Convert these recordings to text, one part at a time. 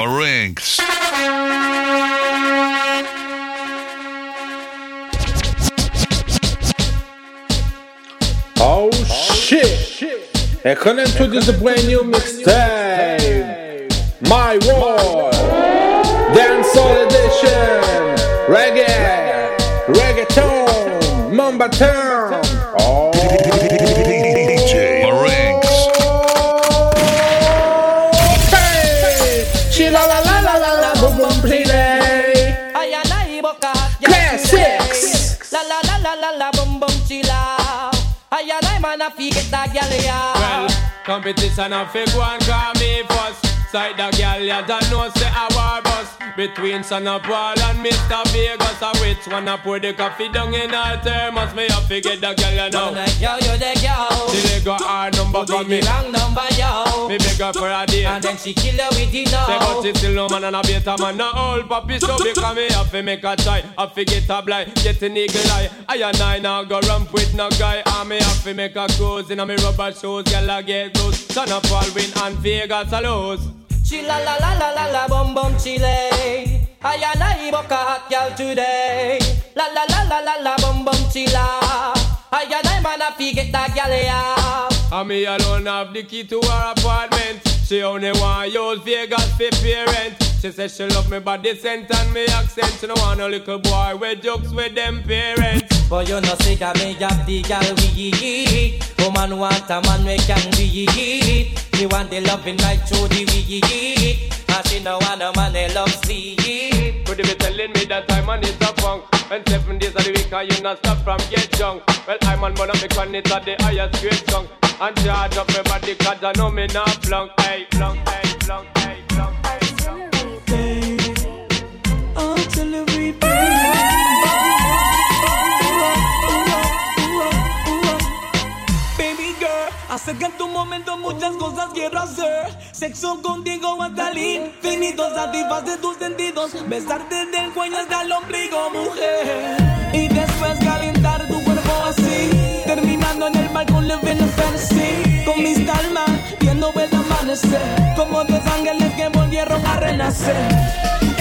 Marinks. Oh shit! shit. And come introduce a brand new mixtape. My World. Dancehall Edition. Reggae. Reggaeton. Moombahton. Oh. Competition a fi one and call me first. Side the girl, you don't know say a war bus Between Son of Paul and Mr. Vegas A which one a pour the coffee down in her thermos Me have to get the girl you know You the girl, you the girl. The leg got hard number for me the wrong number, yo. Me beg her for a date And then she kill her with the Say but no. she still no man and a beta man No old puppy so because me have to make a try Have to get a blind, get an eagle eye I and I now go ramp with no guy And me have to make a cruise in a me rubber shoes Girl I get loose Son of Paul win and Vegas a lose Chilla la la la la la bum bum chile. I and I book a hot girl today. La la la la la la bum bum chilla. I and I man a fi get that gal ya. And me alone have the key to her apartment. She only want use Vegas for parent. She said she love me body scent and me accent. She don't want a little boy with jokes with them parents. But you know say that me have the gal we Woman want a man we can be Me want the loving right through the we And she no want a man that loves me Could you be telling me that I'm on it a punk? When seven days of the week and you not stop from get drunk. Well, I'm on one of the it at the highest grade song. And charge up my body cause I know me not flunk. Hey, flunk, hey, flunk, hey, flunk, hey, flunk. Baby que en tu momento muchas cosas quiero hacer. Sexo contigo hasta el infinito, satisface tus sentidos. Besarte del cuello hasta ombligo, mujer. Y después calentar tu cuerpo así. Terminando en el balcón, living a fantasy. Con mis calmas, viendo el amanecer. Como dos ángeles que volvieron a renacer.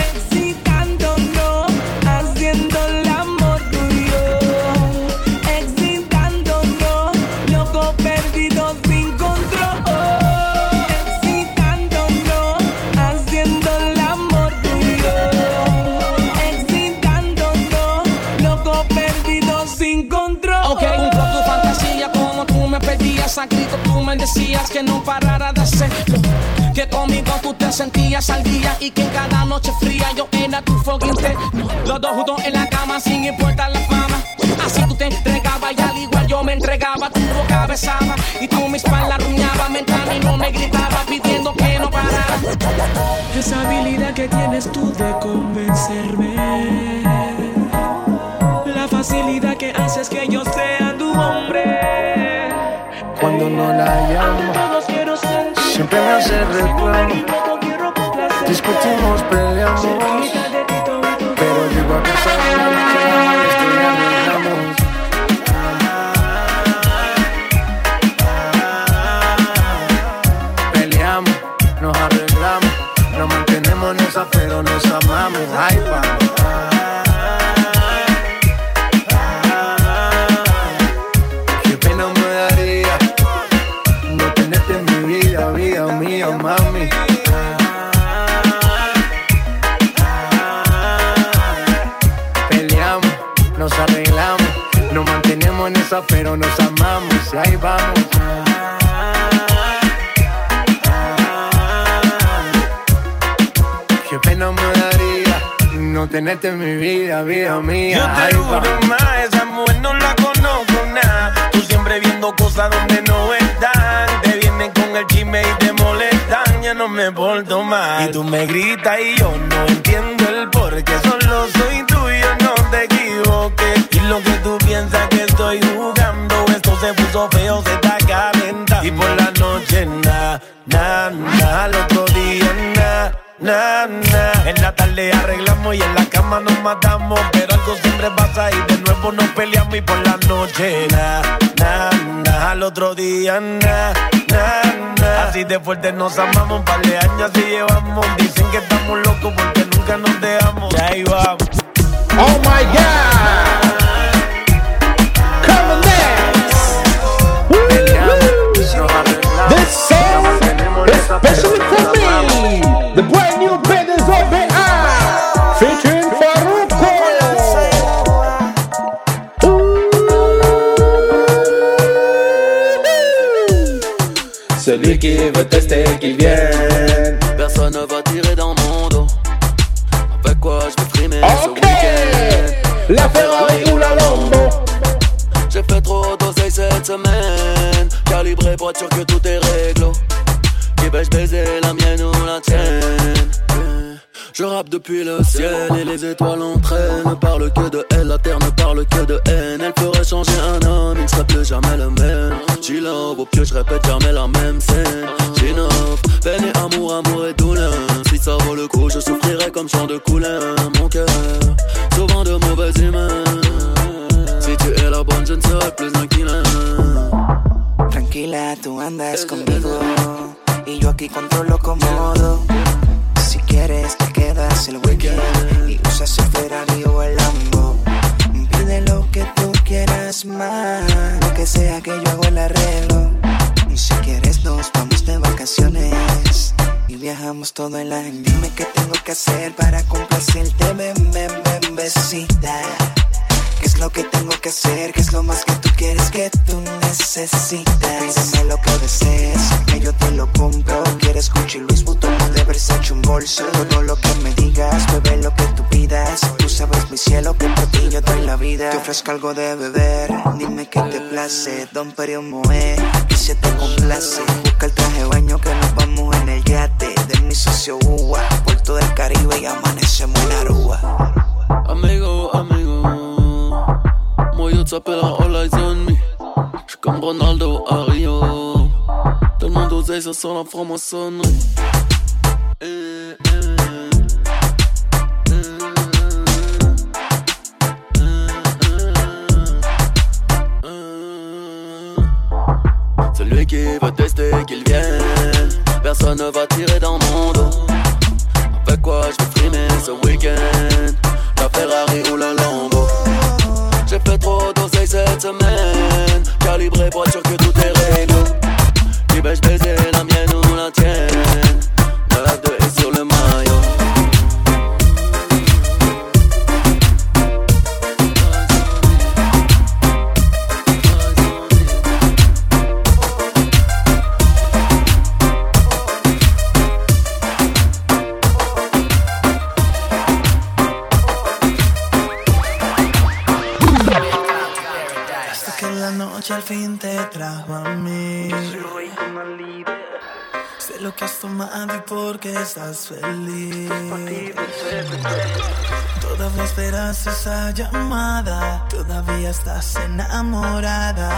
Grito tú me decías que no parara de hacerlo que conmigo tú te sentías al día y que cada noche fría yo era tu fucking no, los dos juntos en la cama sin importar la fama. Así tú te entregabas y al igual yo me entregaba tu boca besaba. Y tú mi espalda ruñaba mientras a mí no me gritaba pidiendo que no parara. Esa habilidad que tienes tú de convencerme. La facilidad que haces que yo sea tu hombre la llama. Siempre me hace reclamo. Discutimos, peleamos. Fuerte nos amamos. Un par de años y Ok. La Ferrari ou la Lambo. J'ai fait trop d'oseille cette semaine. Calibré pour être sûr que tout est réglo. Qui vais-je baiser, la. Je rappe depuis le ciel et les étoiles entraînent. Ne parle que de elle, la terre ne parle que de haine. Elle ferait changer un homme, il ne serait plus jamais le même. Chill au pieu, je répète jamais la même scène. J'innove, peine et amour, amour et douleur. Si ça vaut le coup, je souffrirai comme chant de couleur. Mon cœur, souvent de mauvaise humeur. Si tu es la bonne, je ne serai plus tranquille. Tranquila, tú andas conmigo y yo aquí controlo cómodo. Si quieres te quedas el weekend y usas el Ferrari o el Lambo. Pide lo que tú quieras más, lo que sea que yo hago el arreglo. Y si quieres nos vamos de vacaciones y viajamos todo el año. Dime qué tengo que hacer para complacerte, ven, ven, ven, besita. ¿Qué es lo que tengo que hacer? ¿Qué es lo más que tú quieres que tú necesitas? Pídeme lo que desees, que yo te lo compro. ¿Quieres Gucci, Luis Vuitton de Versace un bolso? Todo lo que me digas, bebé lo que tú pidas. Tú sabes mi cielo que por ti yo doy la vida. Te ofrezco algo de beber, dime qué te place. Don Perio Moe, y se te complace. Busca el traje baño que nos vamos en el yate. De mi socio Uwa, Puerto del Caribe y amanecemos en Aruba. Amigo, amigo. Yo t'appelle All Eyes on Me. J'suis comme Ronaldo à Rio. Tellement d'oseille, ça sent la franc-maçonnerie. Celui qui veut tester, qu'il vienne. Personne ne va tirer dans mon dos. Avec quoi je vais frimer ce week-end? La Ferrari ou la Lambo? J'ai fait trop d'oseille cette semaine. Calibré pour être sûr que tout est réglo Qui vais-je baiser, la mienne estás feliz. Todavía esperas esa llamada. Todavía estás enamorada.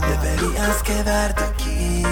Deberías quedarte aquí.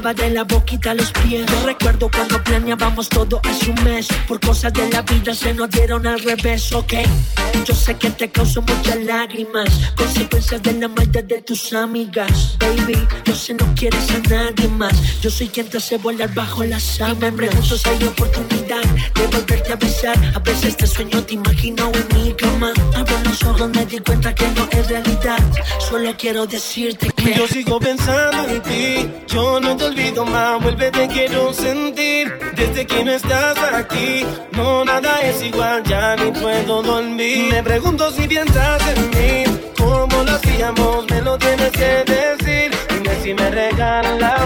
De la boquita a los pies. Yo recuerdo cuando planeábamos todo hace un mes. Por cosas de la vida se nos dieron al revés, ok. Yo sé que te causo muchas lágrimas. Consecuencias de la maldad de tus amigas. Baby, yo sé no quieres a nadie más. Yo soy quien te hace volar bajo las sábanas. Y me pregunto hay oportunidad de volverte a besar. A veces te sueño, te imagino en mi cama. Abro los ojos, me di cuenta que no es realidad. Solo quiero decirte que yo sigo pensando en ti. Yo no te olvido más, vuelve te quiero sentir. Desde que no estás aquí, no nada es igual, ya ni puedo dormir. Me pregunto si piensas en mí, cómo lo hacíamos, me lo tienes que decir. Dime si me regalas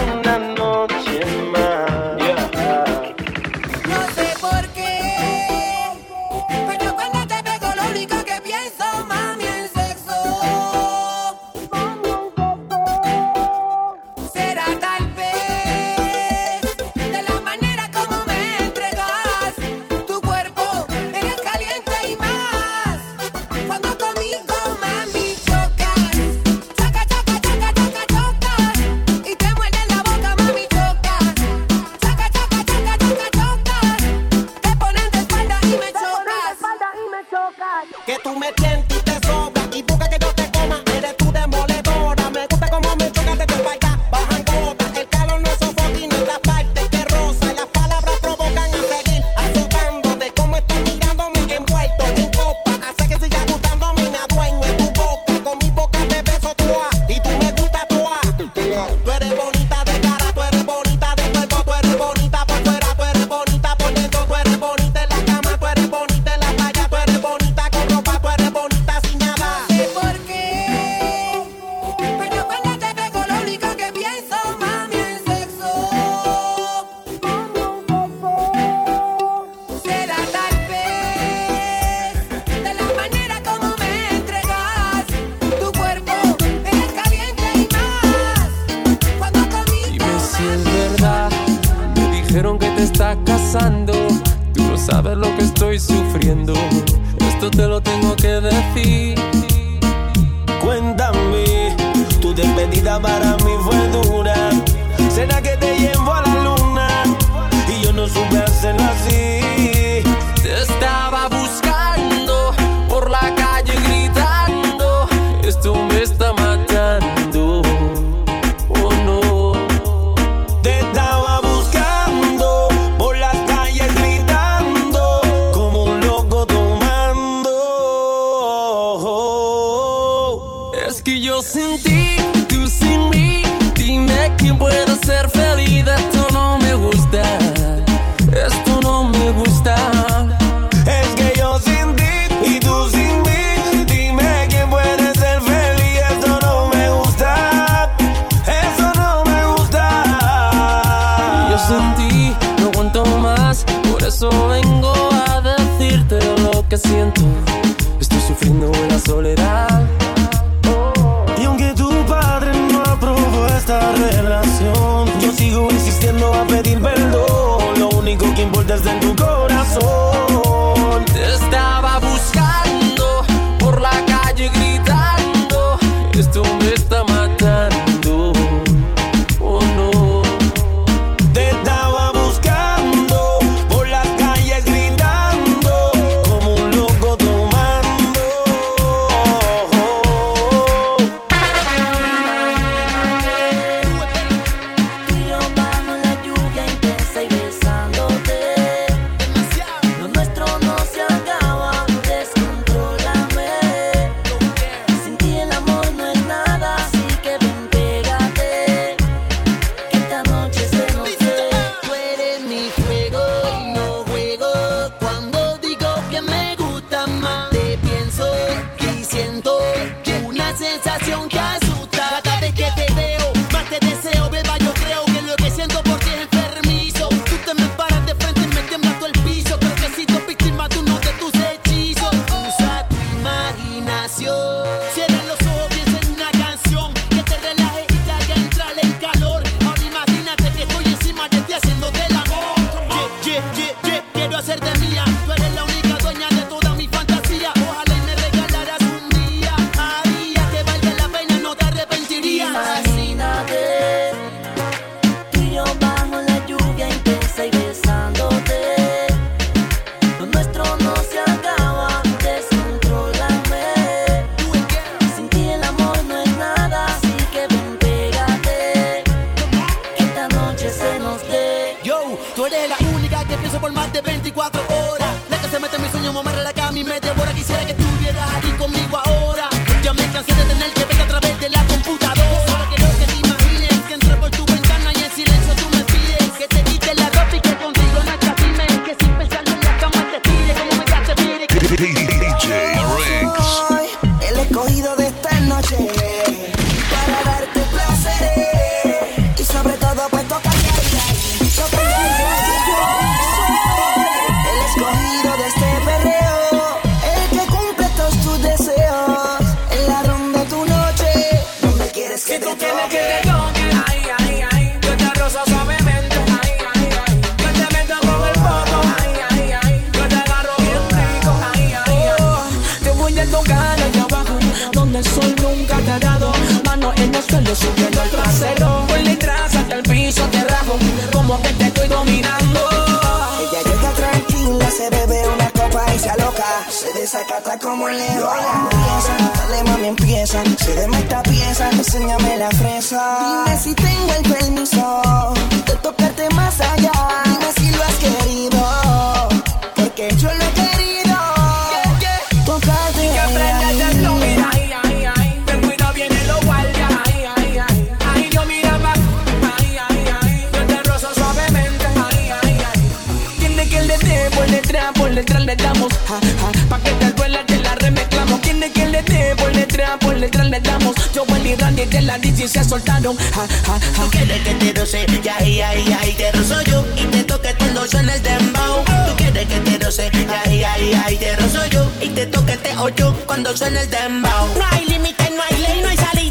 letras le damos. Yo, Willy y Randy de la y se soltaron. Ja, ja, ja. Tú quieres que te roce, ya, ya, ya, y te rozo yo. Y te toque cuando suena el dembow. Tú quieres que te roce, ya, ya, ya, y te rozo yo. Y te toque este hoyo cuando suena el dembow. No hay límite, no hay ley, no hay salida.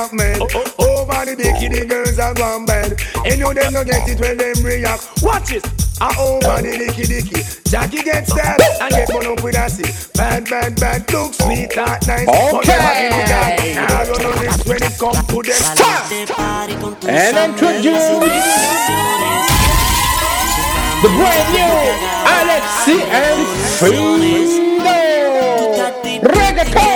off men. Oh, oh, oh. Over the bikini girls are gone bad. And you them no get it when them react. Watch it. I over the dicky dicky. Jackie gets that and get one up with a sick. Bad, bad, bad. Look sweet, that nice. Okay. I don't know this when it comes to them. Stop. And introduce the brand new Alexis and Fido. Reggaeton.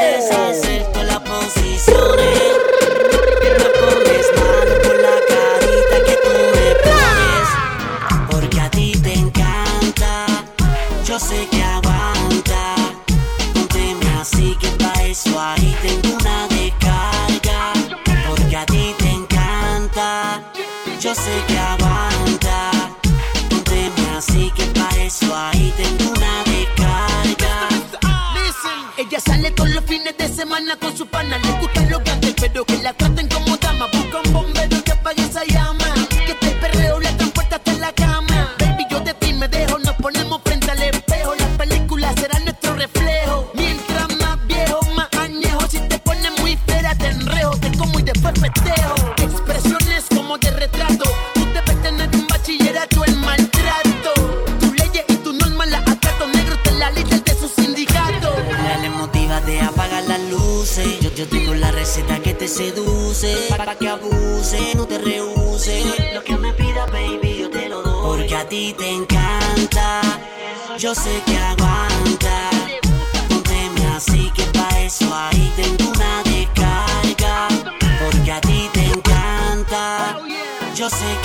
yo sé que aguanta. No teme, así que pa eso ahí tengo una descarga. Porque a ti te encanta, yo sé que aguanta. No teme, así que para eso ahí tengo una descarga. Ella sale todos los fines de semana con su pana. Le gusta lo grande, pero que la traten seduce, para que abuse, no te rehuse. Lo que me pida, baby, yo te lo doy. Porque a ti te encanta, yo sé que aguanta. Pónteme así que para eso ahí tengo una descarga. Porque a ti te encanta, yo sé que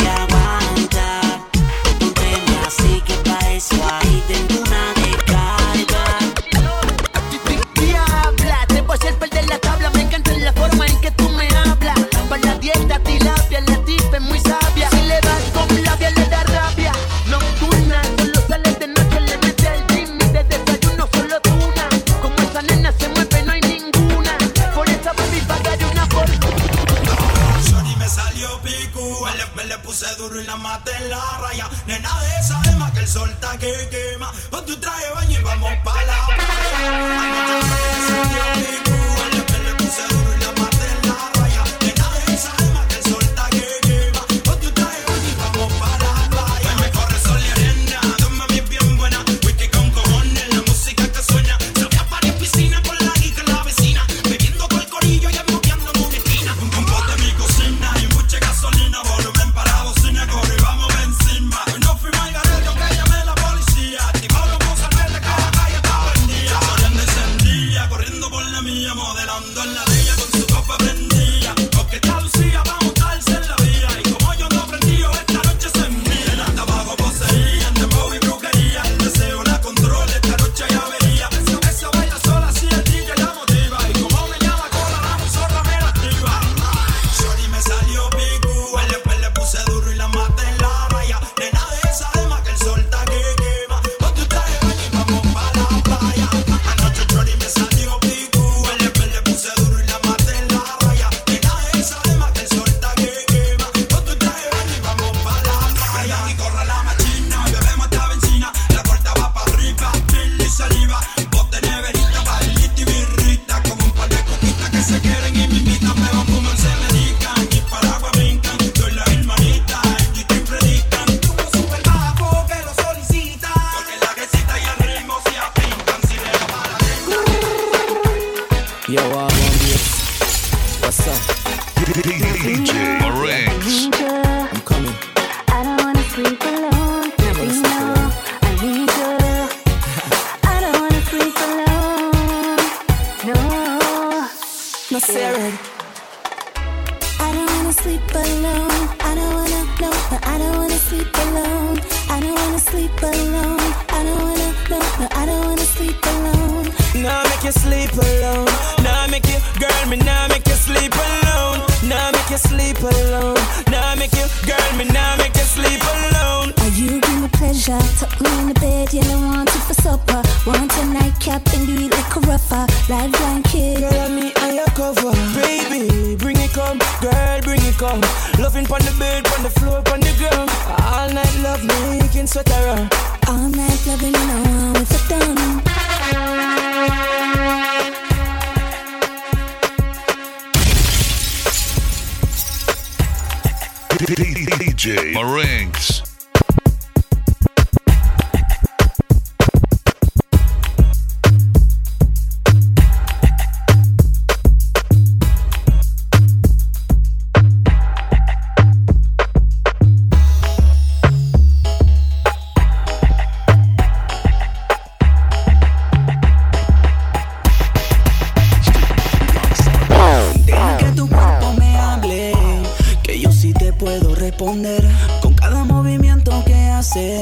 con cada movimiento que haces.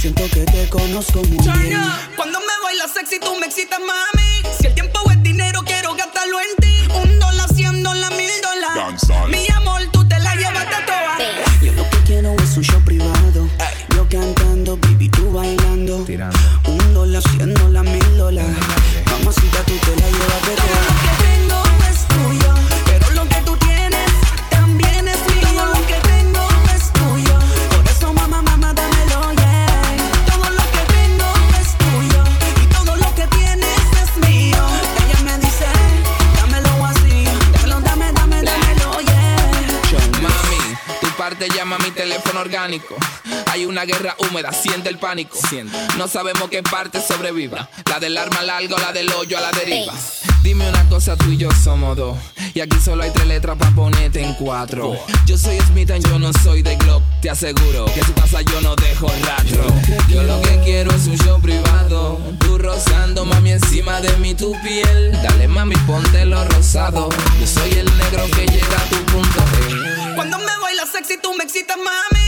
Siento que te conozco muy bien. Cuando me bailas sexy, tú me excitas, mami. Hay una guerra húmeda, siente el pánico. No sabemos qué parte sobreviva. La del arma larga o la del hoyo a la deriva. Dime una cosa, tú y yo somos dos. Y aquí solo hay tres letras para ponerte en cuatro. Yo soy Smithan, yo no soy de Glock. Te aseguro que si pasa yo no dejo el rastro. Yo lo que quiero es un show privado. Tú rozando, mami, encima de mí tu piel. Dale, mami, ponte lo rosado. Yo soy el negro que llega a tu punto G. Cuando me bailas sexy, tú me excitas, mami.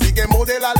Así que modela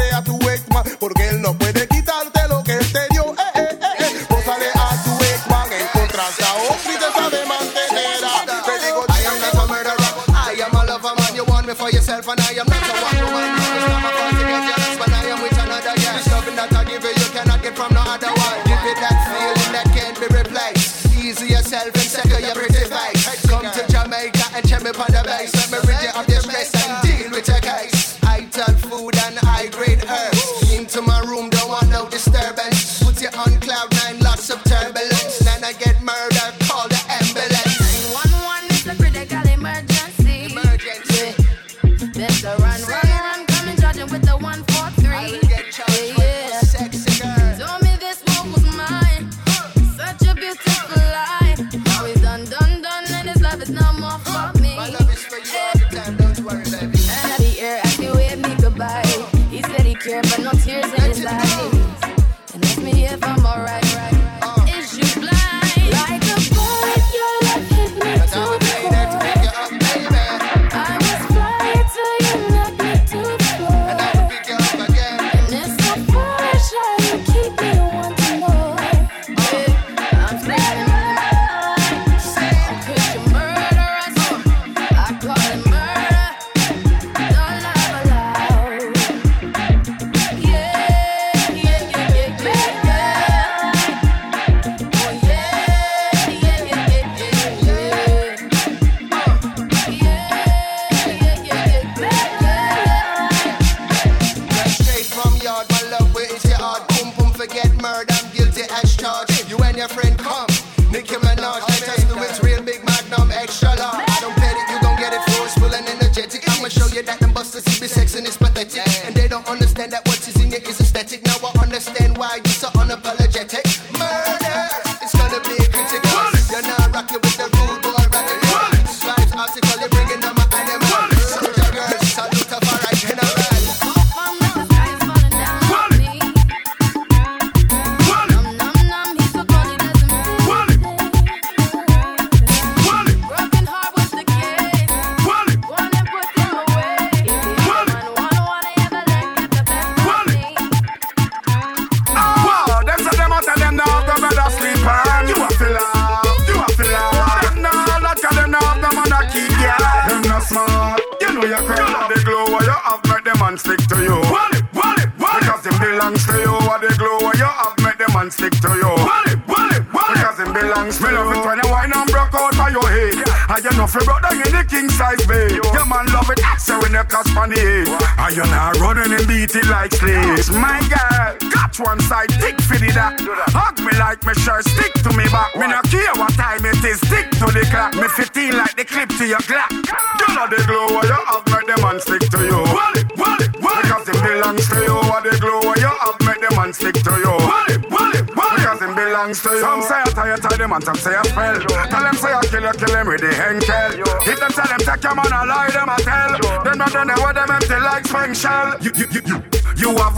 like slaves. My girl, catch one side, tick for the that. Hug me like me sure stick to me back. Me no care what time it is, stick to the clock. Me 15 like the clip to your clock. You know the glow what you have, make them man stick to you. Wally, wally, wally. Because it belongs to you. What the glow what you have, make them man stick to you. Wally, wally, wally. Because it belongs to you. Some say I tie tie them, and some say I spell. Tell them say I kill you, kill them with the henkel. If them tell them take your man, I lie them, I tell. Them not done what them empty like spring shell. You, you. You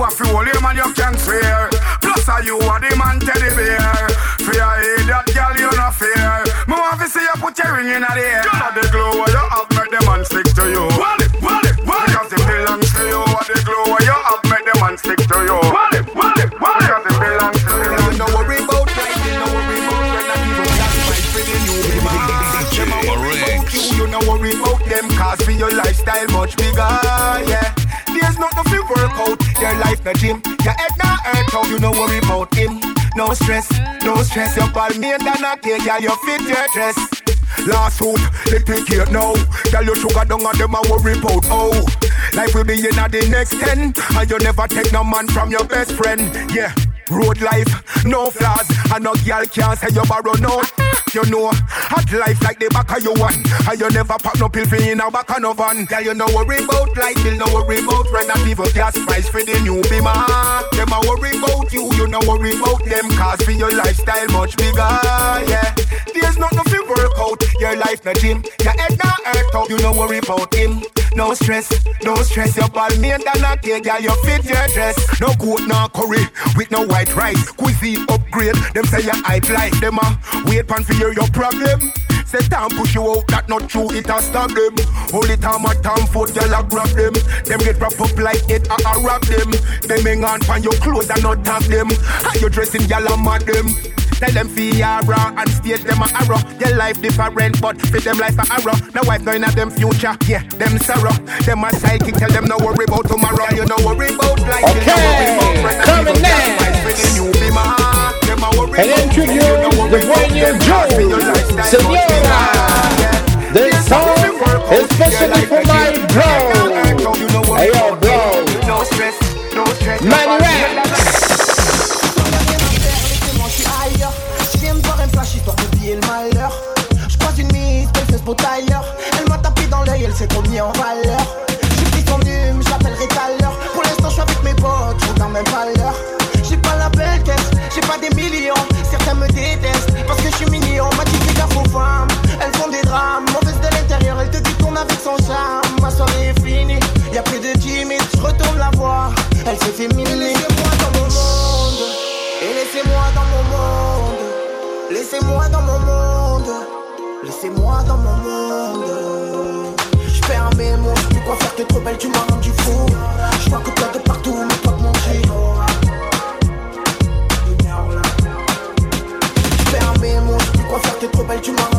have what fuel him and you can swear. Plus, are you are no gym, your head not hurt out, you no worry about him. No stress, no stress, your ball made than a cake, yeah, you fit your dress. Last they take care now. Tell your sugar down and them a worry about oh. Life will be in a the next ten, and you never take no man from your best friend. Yeah, road life, no flaws, and no girl can't say you borrow no. You know, hot life like the back of your one, and you never pop no pill for in a back of no van. Girl, you no worry about life, you no worry about rent and people gas price for the new bima. Them a worry about you, you no worry about them, cause for your lifestyle much bigger. Yeah, there's not nothing work out, your life no gym, your head not hurt out, you no worry about him. No stress, no stress. Your ball made than a cake, girl. You fit your dress. No goat, no curry with no white rice. Cuisine upgrade. Them say you hype like them a wait pan for your problem. Say time push you out, that not true, it a them. Only time at time foot, girl a grab them. Them get wrap up like it, a a rock them. Them hang on pan your clothes and not tap them. How you dressing, girl a mad them. Tell them Fiara and stage them a arrow. Their life different, but fit them life a arrow. No wife no in a them future, yeah, them sorrow. Them a sidekick, tell them no worry about tomorrow. You no worry about life, you no worry about friends. coming next. You be my them a worry And introduce the brand new Joe, Senora. This song is especially for my bro. Hey yo, bro. No stress, no stress. Elle m'a tapé dans l'œil, elle s'est trop en valeur. J'ai pris son hume, je l'appellerai tout l'heure. Pour l'instant, je suis avec mes potes, je dans même valeur. J'ai pas la belle caisse, j'ai pas des millions. Certains me détestent parce que je suis mignon. M'a dit gaffe aux femmes, elles font des drames. Mauvaise de l'intérieur, elle te détourne avec son charme. Ma soirée est finie, y'a plus de 10 minutes, je retourne la voir. Elle s'est fait. T'es trop belle, tu m'as rendu fou. Je vois que toi de partout, mais toi de mon cri. Je plus quoi faire, t'es trop belle, tu m'as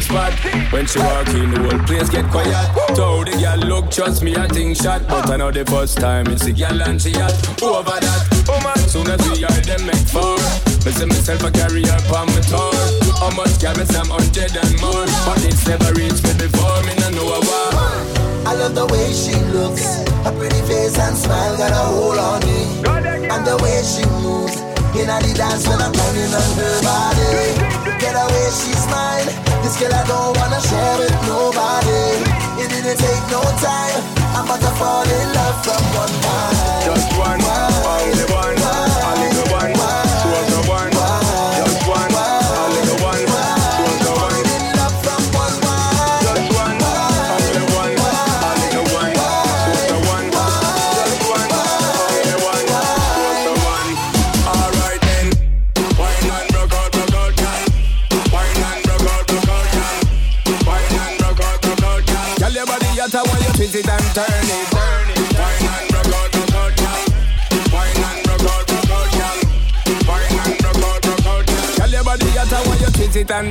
girl spot. When she walk in, the whole place get quiet. Told the girl look, trust me, I think shot. But I know the first time it's a girl and she hot. Over that, oh man, soon as we are them make four. Me say myself a carry her on my tour. How much carry some hundred and more, but it's never reached me before. Me no know why. I love the way she looks. Her pretty face and smile got a hold on me. And the way she moves in the dance when I'm running on her body. Get away, she's mine. This girl I don't wanna share with nobody. It didn't take no time. I'm about to fall in love from one night. Just one, only one.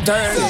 turn.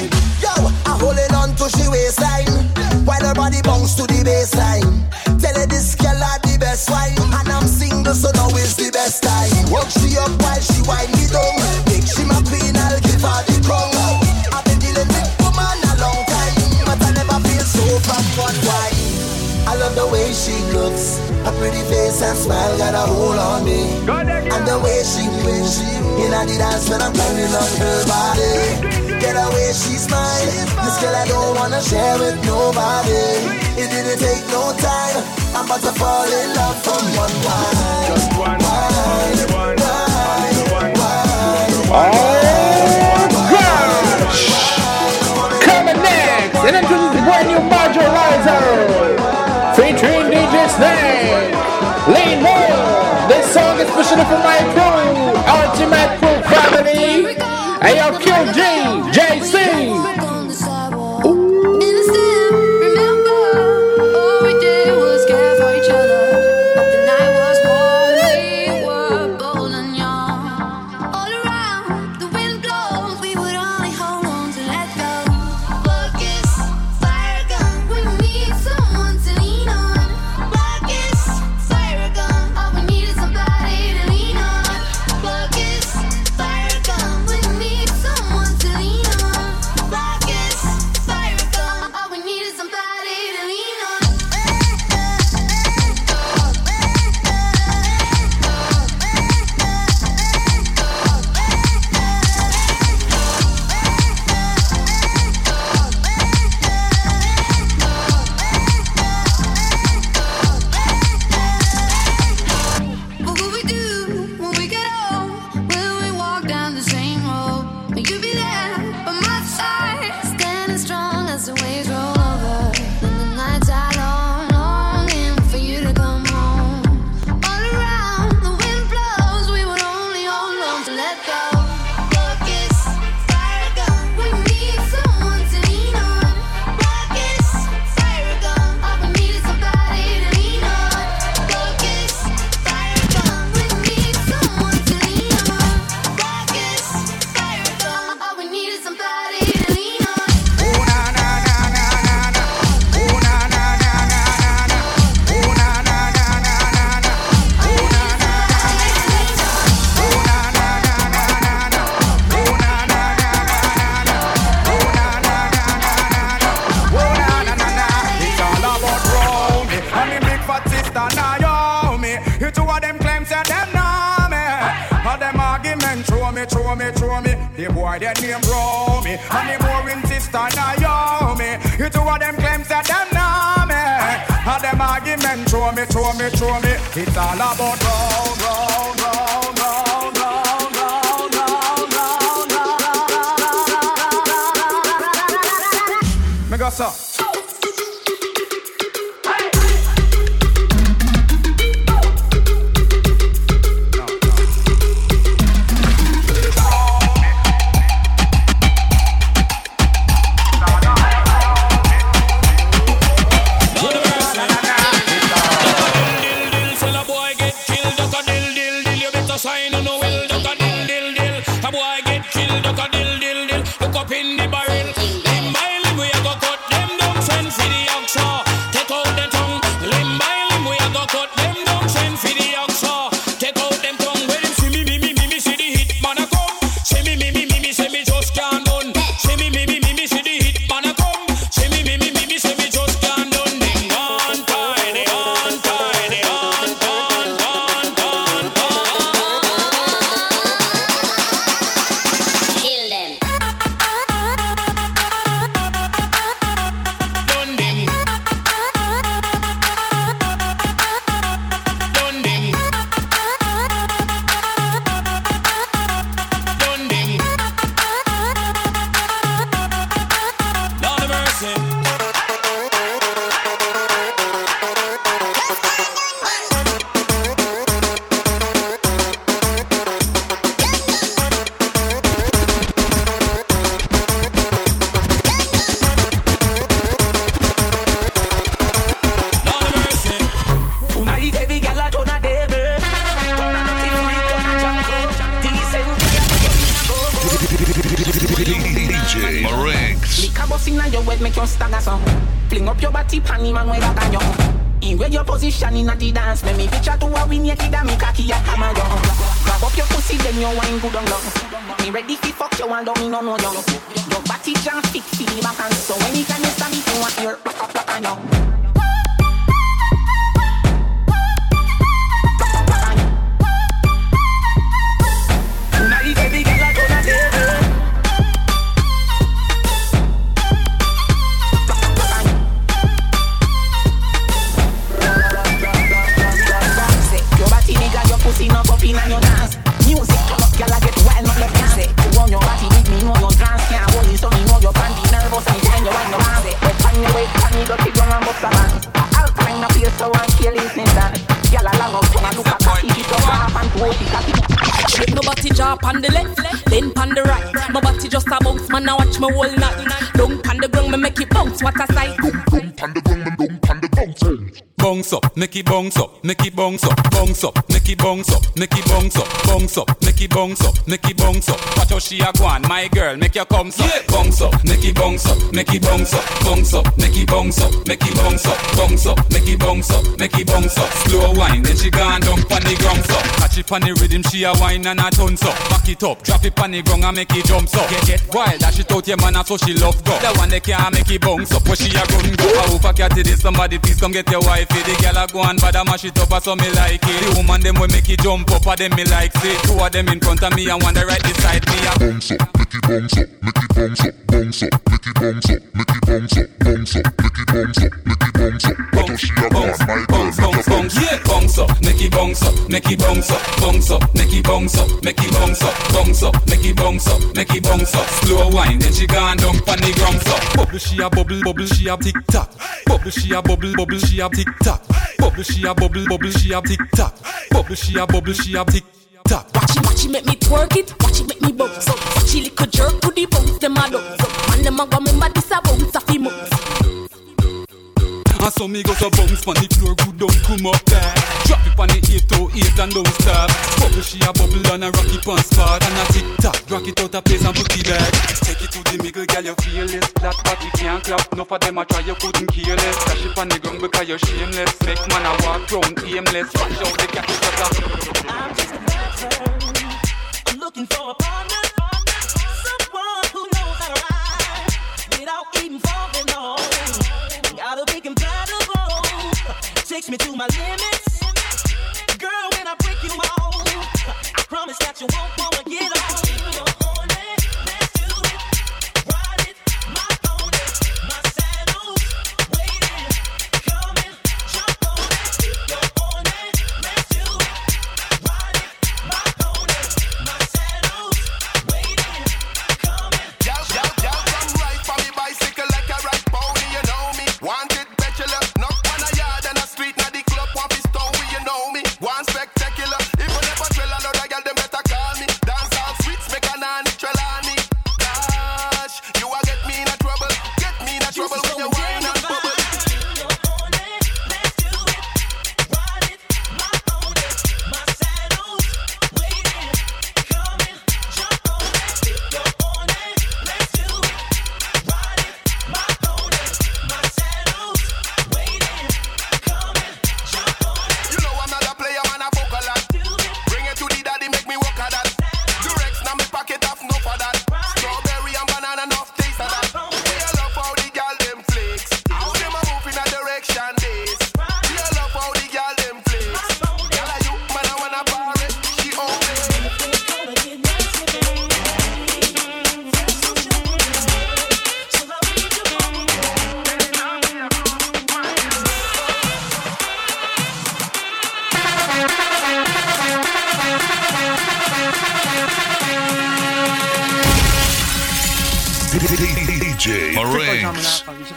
Bounce up, it bounce up, make it bounce up. Watch how she a go on, my girl, make your come up, bounce up, make it bounce up, make it bounce up, bounce up, make it bounce up, make it bounce up, bounce up, make it bounce up, make it bounce up. Slow wine, then she gone down pon the ground up. Catch it pon the rhythm, she a wine and a tons up. Back it up, drop it pon the ground and make it jump up. Get get wild, dash it out your man, so she love go. The one that can't make it bounce up, where she a run go. I hope I catch it, somebody please come get your wifey. The girl a go and bad mash it up, so me like it. The woman them will make it jump up, a them me like see. Two of them in front of me and one right beside me. A Bounce up, make it bounce up, make it bounce up, bounce up, make it bounce up, make it bounce up, bounce up, make it bounce up, make it bounce up. What she have on, my girl? Make it bounce Yeah, bounce up, make it bounce up, make it bounce up, bounce up, make it bounce up, make it bounce up, bounce up, make it bounce up, make it bounce up. Slow wine, then she gone down pon the ground up. Bubble she a bubble, bubble she a tick tock. Bubble she a bubble, bubble she a tick tock. Bubble she a bubble, bubble she a tick tock. Bubble she a bubble she a tick tock. Watch it, watch it, make me twerk it. Watch it, make me so me go to bounce pon the floor, good don't come up there. Drop it pon the 808 and don't stop. Bubble she a bubble and a rock it on spot and a tick tock. Rock it out a place and put it back. Take it to the middle, girl, you feel it. That body can't clap. No for them a try, you couldn't kill it. Dash it pon the ground because you're shameless. Make man a walk round aimless. Watch out the cat is a I'm just a. I'm looking for a partner. Someone who knows how to ride without even Takes me to my limits. Girl, when I break you off, I promise that you won't wanna get off.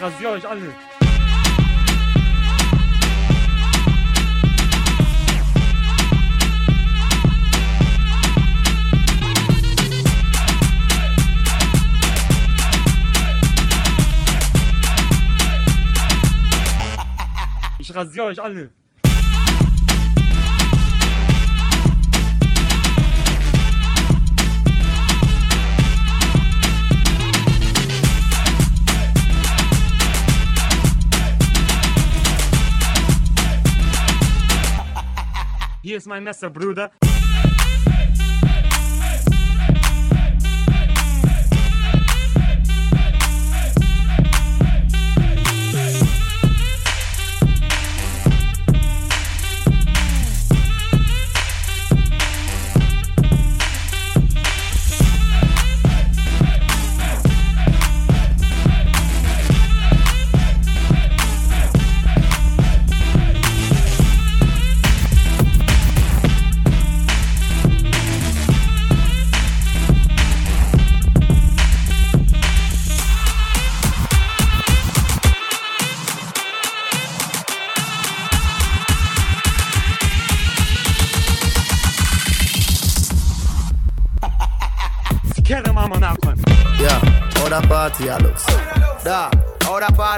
Rasiere euch alle. Ich rasiere euch alle. Hier my mein Messer,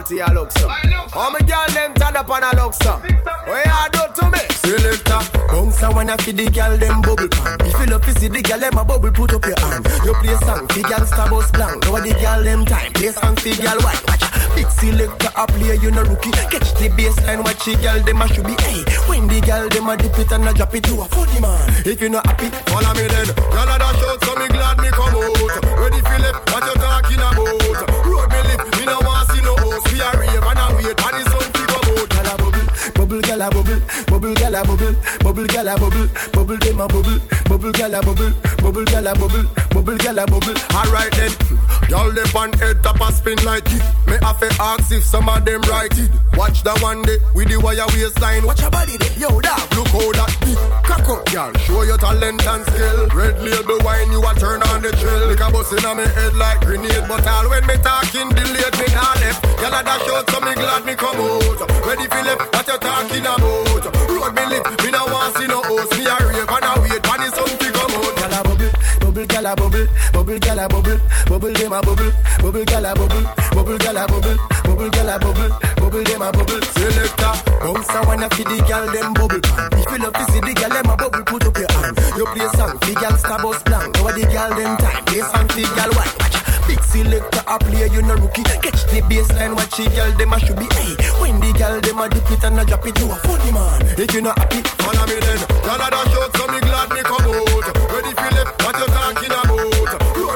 party a look so. How me girl them turn up and a look so. What you do to me? Selector, bounce a wanna feed the girl them bubble pan. If you love to see the girl them a bubble, put up your hand. You play song, fi girl star bus blank. Now the girl them time, play song fi girl white. Watch big selector a play, you no rookie. Catch the baseline, watch the girl them a should be. Hey, when the girl them a dip it and a drop it, you a funny man. If you not happy, follow me then. Girl a dash out, so me glad me come out. Ready for a bubble, bubble, girl a bubble, bubble, girl a bubble, bubble, them a bubble, bubble, girl a bubble, bubble, girl a bubble, bubble, girl a bubble. Alright then, y'all them on head top a spin like it. Me have to ask if some of them right it. Watch that one day with the wire waistline. Watch your body there, yo dog. Look how that big cock up, y'all. Show your talent and skill. Red label wine, you a turn on the drill. Like a bus in on me head like grenade, but all when me talking delayed me not left. Y'all a dash out, so me glad me come out. Ready for left, what you talking about? Road me lit, me no want see no host. Me a rave and a wait, and the bubble, y'all a bubble, bubble, y'all a bubble, bubble, them a bubble, bubble, y'all a bubble, bubble, y'all a bubble, bubble, y'all a bubble, bubble, them a bubble. Selector, bounce a wanna feed the girl them bubble. If you love to see the girl them a bubble, put up your hand. You play song, the girl star bus blank. Now the girl them time, play song, the girl a play, you no rookie. Catch the baseline, watch the girl them a should be. Hey, when the girl them a dip it and a drop it, you a funny man. If you not happy, follow me then. Girl a dash out, so me glad me come out. Ready for left, what you talking about?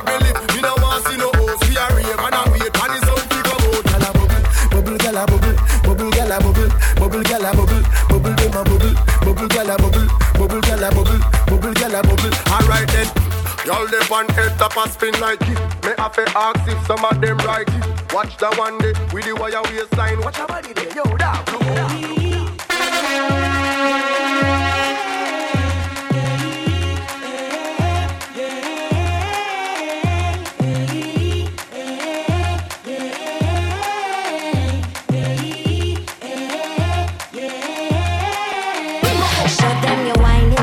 Me lit, me no want see no host. We a rave and a wait, and the sun fi come out. Girl a bubble, bubble, girl a bubble, bubble, girl a bubble, bubble, girl a bubble, bubble, them a bubble, bubble, girl a bubble, bubble, girl a bubble, bubble, girl a bubble. Alright then. Y'all dey on head top spin like it. Me have to ask if some of them right it. Watch the one day with the wire waistline. Watch your body there, yo, dog.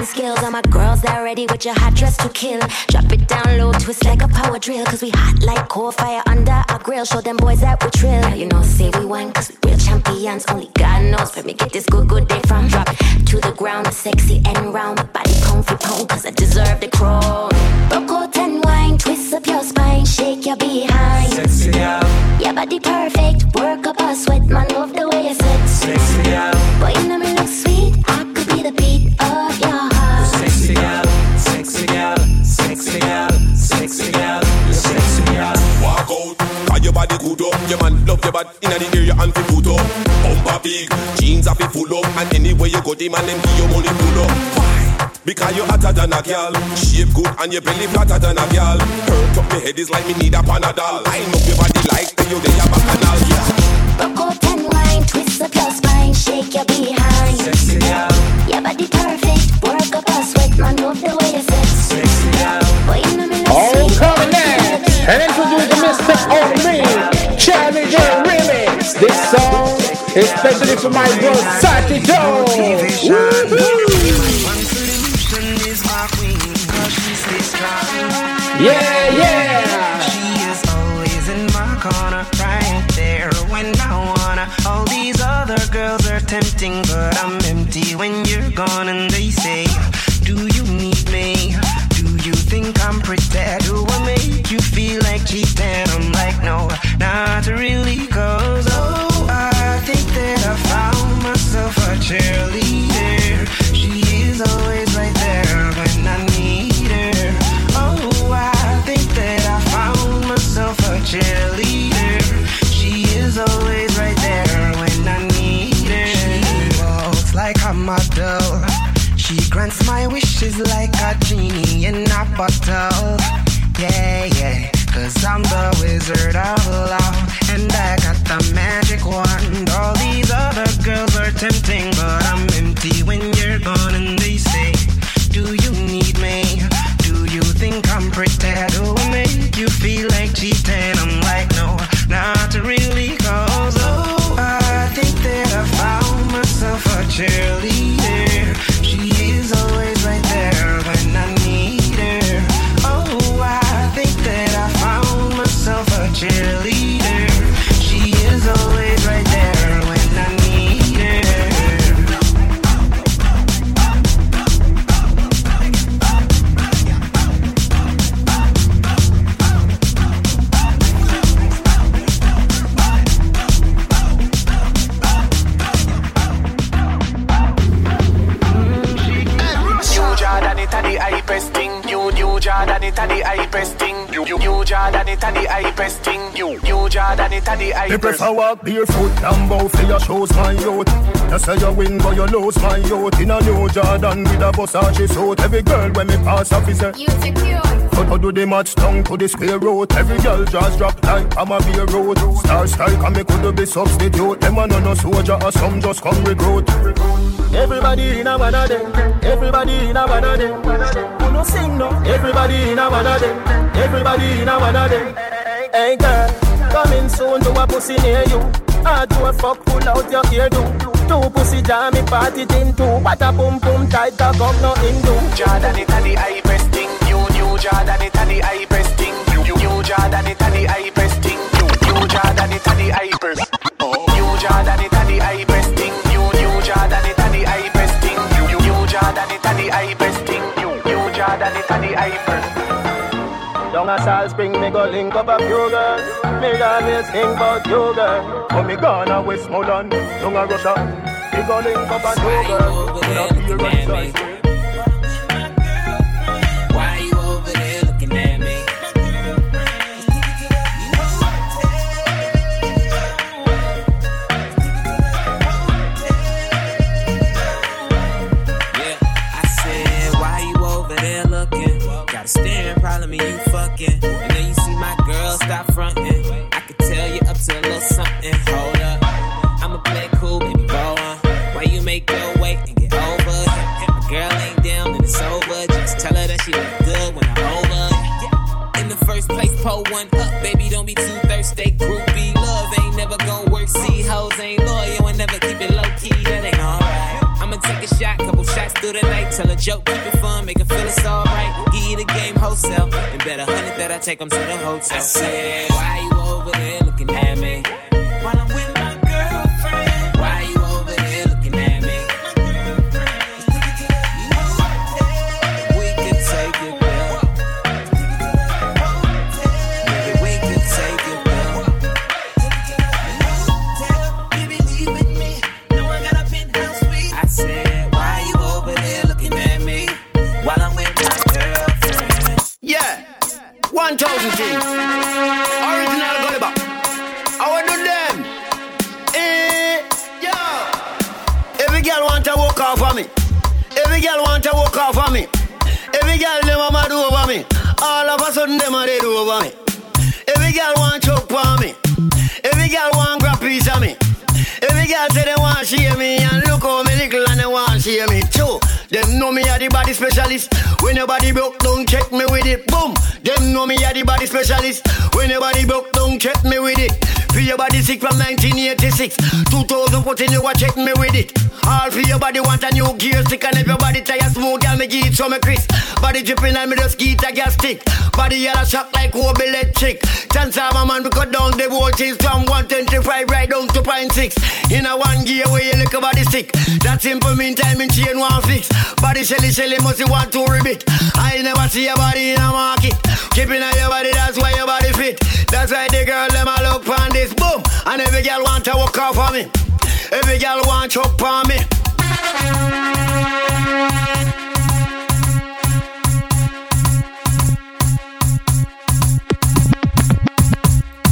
Skills. All my girls that ready with your hot dress to kill. Drop it down low, twist like a power drill. Cause we hot like coal fire under our grill. Show them boys that we trill. Now you know, say we wine cause we real champions. Only God knows where me get this good, good day from. Drop it to the ground, sexy and round. Body for pound cause I deserve the crown. Out and wine, twist up your spine, shake your behind. Sexy girl. Your body perfect, work up a sweat, man, love the way you sit. Sexy girl. Sexy girl, you sexy girl. Walk out, cause your body good up. Your man love your body inna the area and fi put up. Bumper big, jeans are fi full up, and anywhere you go, the man them give you money pull up. Why? Because you hotter than a girl, shape good and your belly flatter than a girl. Hurt up me head is like me need a panadol. Line up your body like you dey a bacchanal. Yeah. Rock out and wine, twist up your spine, shake your behind. Sexy girl. Your body perfect, work up a sweat, man, love the way and introduce Mr. OMI Challenger Remix. This song, especially for my bro Sati Joe. Is. Yeah, yeah. She is always in my corner, right there when I wanna. All these other girls are tempting, but I'm empty when you're gone. Do I make you feel like cheating? I'm like, no, not really, cause oh, I think that I found myself a cheerleader. She is always right there when I need her. Oh, I think that I found myself a cheerleader. She is always right there when I need her. She walks like a model. She grants my wishes like a genie in a bottle. Yeah, yeah. Cause I'm the wizard of love. And I got the magic wand. All these other girls are tempting, Me hypest. prefer walk barefoot and bow for your shoes, my youth. You say you win, but you lose, my youth. In a new Jordan with a Versace suit. Every girl when me pass up is a You secure. But how do the match down to the square root? Every girl just drop like I'm a beer road. Star strike and me could be substitute. Them a no no soldier or some just come recruit. Everybody in a one of them. Everybody in a one of them. Who no sing no? Everybody in a one of them. Everybody in a one of them. Hey girl, coming soon to a pussy near you. Hard to a fuck, pull out your ear do. Two pussy jam me party thing too. What a boom boom tight cock up no Hindu. Jordan it a the hypest thing. New New Jordan it a the hypest thing. New New Jordan it a the hypest thing. New New Jordan it a the hypest. New Jordan it a the hypest thing. New New Jordan it a the hypest thing. New New Jordan it a the hypest thing. New New Jordan it a the hypest. Down a Salt Spring, me go link up a few girls. Me always think about you, girl. But me gone a Westmoreland, down a Russia. Me go link up a few girls. In a beer staring problem, and you fucking. And then you see my girl stop fronting. I could tell you up to a little something. Hold up, I'ma play cool, baby, roll on. Why you make your way and get over? it? My girl ain't down and it's over. Just tell her that she look good when I'm over. In the first place, pull one up, baby. Don't be too thirsty. Groupie love ain't never gonna work. See, hoes ain't loyal and never keep it low key. That ain't alright. I'ma take a shot, couple through the night. Tell a joke, keep it fun, make it feel it's alright. Give you the game wholesale, and bet a hundred that I take 'em to the hotel. I said, why you over there looking at me? While I'm with my sudden them a dead over me. Every girl want choke on me. Every girl want grab piece of me. Every girl say they want share me and Them know me a the body specialist. When your body broke, don't check me with it. Boom. Them know me a the body specialist. When your body broke, don't check me with it. For your body sick from 1986. 2014 you a check me with it. All for your body want a new gear stick and if your body tire smooth, girl me give it some me crisp. Body dripping and me just get a gas stick. Body yellow shock like Kobe electric. Chance of a man we cut down the voltage from 125 right down to point six. In a one gear where you look a body sick. That simple meantime in chain one fix. Body shelly shelly must you want to ribbit. I never see your body in a market. Keeping on your body, that's why your body fit. That's why the girl them a look on this boom. And every girl want to walk off on me. Every girl want choke on me.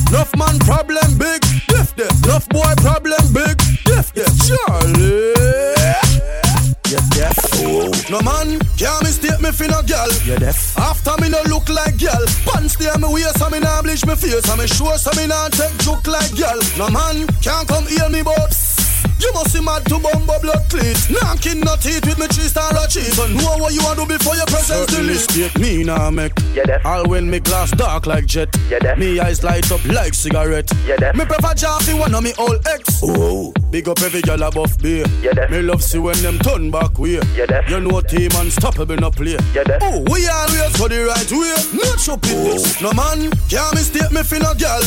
Enough man problem big, lift it. Enough boy problem big, lift it. Charlie. You deaf? Oh. No man can't mistake me for no girl. You deaf? After me no look like girl. Pants there me waist and me nah bleach me face and me sure so me nah take joke like girl. No man can't come hear me but. You must be mad to bumbo blood cleat. Knocking no teeth with me three star achievement. Know what you want to do before your presence delete. Mistake me nah make. All when me glass dark like jet. Yeah, Me eyes light up like cigarette. Yeah, Me prefer Jaffy one of me old ex. Oh, big up every girl above beer. Me love see when them turn back way. You know team unstoppable no play. Oh, we always go the right way. Not stupidness. No man can't mistake me for no girl.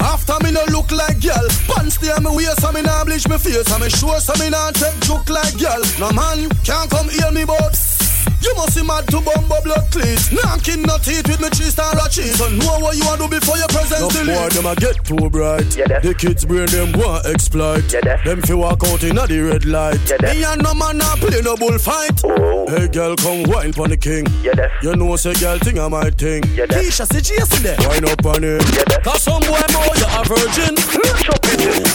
After me no look like girl. Pants there me waist and me nah bleach me face and me sure so me nah take joke like girl. No man can't come hear me but. You must be mad to bumbo blood cleat. Knocking no teeth with me three star cheese. So know what you want to do before your presence No delete. boy, them a get too bright. Yeah, The kids brain them want exploit. Them fi walk out inna the red light. Me and no man a play no bullfight. Hey girl, come wine pon the king. You know say girl thing a my thing. Keisha said she yesterday. Wine up on him. Cause some boy know you a virgin.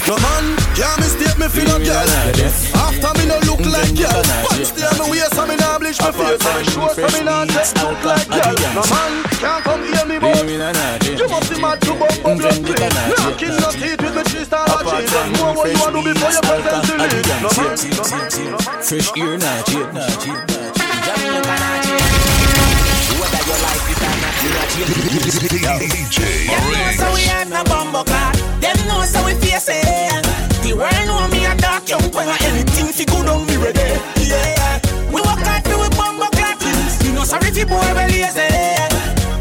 No man can't mistake me for no girl. After me no look like girl. Pants there me waist and me nah bleach me face and me sure so me nah take look like girl. No man can't come hear me but you must be mad to bumbo blood clean. Knocking no teeth with me three star cheese and know what you want to do before your presence delete. No man, no man, no man. Fresh ear, nah, cheat, nah, cheat, nah, cheat. Jamaica, nah, cheat. Whether you like it or not, you not cheat. Them know so we have no bumbo clock. Them know so we face it. The world know me a dark young boy. Anything fi good on me ready. Yeah. Know sorry boy we lazy.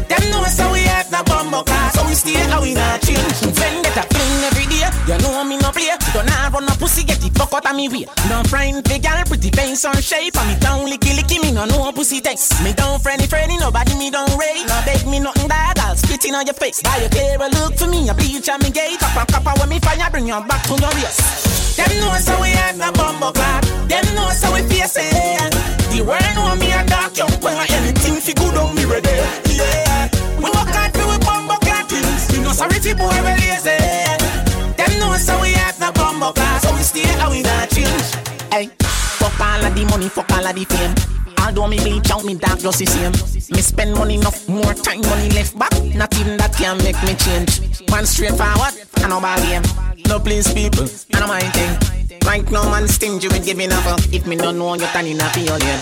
Them know so we have no bumbo clock. So we stay how we not change. Vendetta fling every day. You know me no play. Don't have no pussy get the fuck out of me way. Don't friend the girl pretty face on shape. And me down licky licky me no know pussy text. Me don't friendly friendly nobody me don't rate. No beg me nothing bad. I'll spit in on your face. Buy your clear look for me. I bleach on me gate. Copper copper when me fire bring you back to your waist. Them know so we have no bumbo clap. Them know so we face it. The world know me a dark young boy. Anything fi good on me ready. Yeah. All of the money, fuck all of the fame. Although me bleach out, me dark just the same. Me spend money enough, more time, money left back. Not even that can make me change. Man straight forward, I know ball game. No please people, I know my thing. Right now man stingy with giving up. If me don't know you turning up your lane.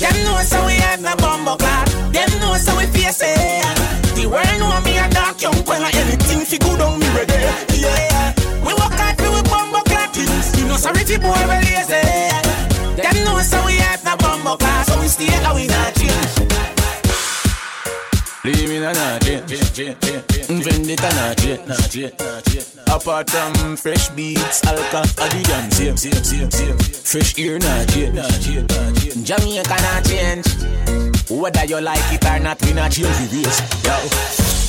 Them know so we have no bumbo clap. Them know so we face it. The world know me a dark young boy. Anything fi good on me ready. Yeah. We work hard for we bumbo clap. You know sorry boy we lazy. Them know so we have no bumbo clap. Ah, so we stay how we not change. Leave me na na cheat, cheat. Vendetta na na na cheat. Apart from fresh beats, alka, adigan, same, same, same, same. Fresh ear na na na cheat. Jamaica not change. Whether you like it or not, we not change the ways. Yo.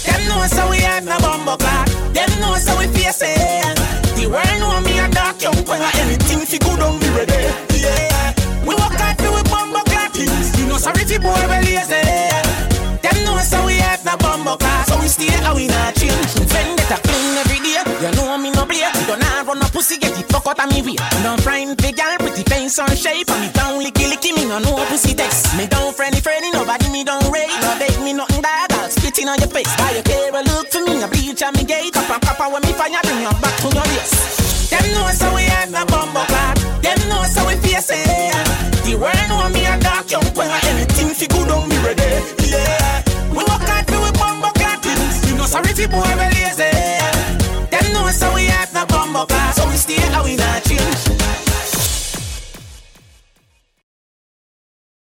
Them know so we have no bumbo clap. Ah. Them know so we face it. The world know me a dark young boy. Anything fi good on me ready. Yeah. We work hard for we bumbo clap. You know sorry fi boy we lazy. Them know so we have no bumbo clap. So we stay how we not change. Vendetta clean every day. You know me no play. Don't have run no pussy get the fuck out of me way. Don't friend the girl pretty face on shape. And me down licky licky me no know pussy text. Me don't friendly friendly nobody me don't rate. No beg me nothing bad. I'll spit in on your face. Buy your care look for me. I bleach on me gate a copper when me fire bring you back to your race. Them know so we have a bumble clad. Them know so we face it. The world know me a dark young boy. Anything fi good on me ready. Yeah, we walk out for we bumble clad. You know sorry fi boy we lazy. Them know so we have a bumble clad, so we stay how we not.